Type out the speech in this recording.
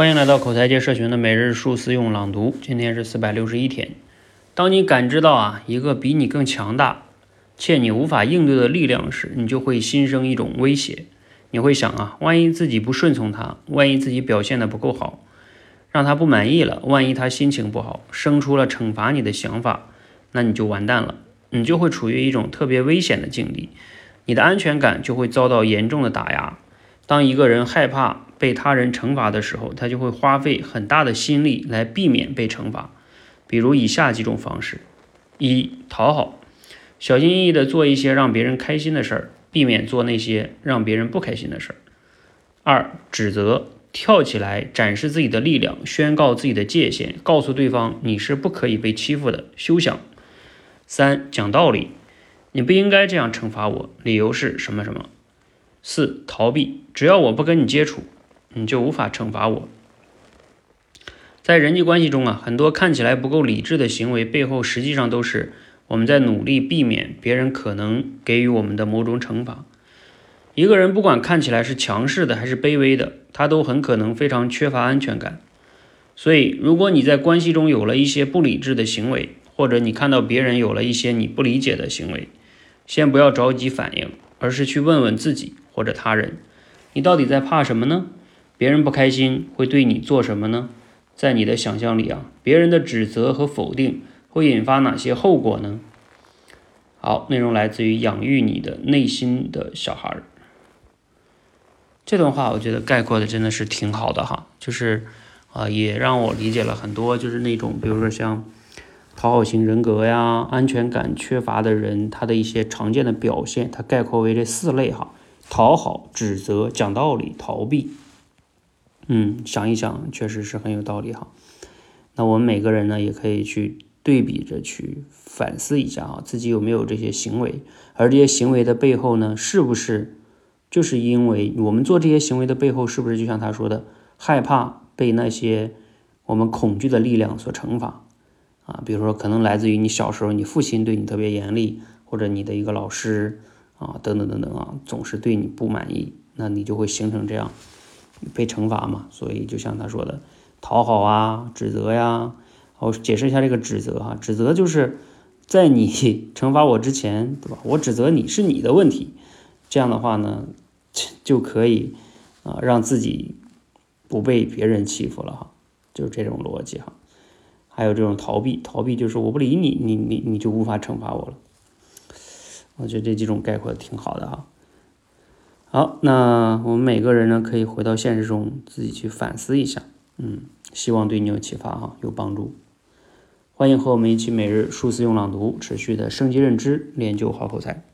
欢迎来到口才界社群的每日数词用朗读，今天是四百六十一天。当你感知到啊一个比你更强大且你无法应对的力量时，你就会心生一种威胁。你会想啊，万一自己不顺从他，万一自己表现的不够好，让他不满意了，万一他心情不好，生出了惩罚你的想法，那你就完蛋了，你就会处于一种特别危险的境地，你的安全感就会遭到严重的打压。当一个人害怕被他人惩罚的时候，他就会花费很大的心力来避免被惩罚。比如以下几种方式：一、讨好，小心翼翼地做一些让别人开心的事儿，避免做那些让别人不开心的事儿；二、指责，跳起来展示自己的力量，宣告自己的界限，告诉对方你是不可以被欺负的，休想；三、讲道理，你不应该这样惩罚我，理由是什么什么。四、逃避，只要我不跟你接触，你就无法惩罚我。在人际关系中啊，很多看起来不够理智的行为背后，实际上都是我们在努力避免别人可能给予我们的某种惩罚。一个人不管看起来是强势的还是卑微的，他都很可能非常缺乏安全感。所以，如果你在关系中有了一些不理智的行为，或者你看到别人有了一些你不理解的行为，先不要着急反应，而是去问问自己。或者他人，你到底在怕什么呢？别人不开心会对你做什么呢？在你的想象里啊，别人的指责和否定会引发哪些后果呢？好，内容来自于养育你的内心的小孩儿。这段话我觉得概括的真的是挺好的哈，就是啊，也让我理解了很多，就是那种比如说像讨好型人格呀、安全感缺乏的人，他的一些常见的表现，它概括为这四类哈。讨好、指责、讲道理、逃避，嗯，想一想，确实是很有道理哈。那我们每个人呢，也可以去对比着去反思一下啊，自己有没有这些行为，而这些行为的背后呢，是不是就是因为我们做这些行为的背后，是不是就像他说的，害怕被那些我们恐惧的力量所惩罚啊？比如说，可能来自于你小时候，你父亲对你特别严厉，或者你的一个老师。啊，等等等等啊，总是对你不满意，那你就会形成这样被惩罚嘛。所以就像他说的，讨好啊，指责呀。我解释一下这个指责哈，指责就是在你 惩罚我之前，对吧？我指责你是你的问题，这样的话呢，就可以啊让自己不被别人欺负了哈，就是这种逻辑哈。还有这种逃避，逃避就是我不理你，你你你就无法惩罚我了。我觉得这几种概括挺好的哈。好，那我们每个人呢，可以回到现实中自己去反思一下，嗯，希望对你有启发哈，有帮助。欢迎和我们一起每日数字用朗读，持续的升级认知，练就好口才。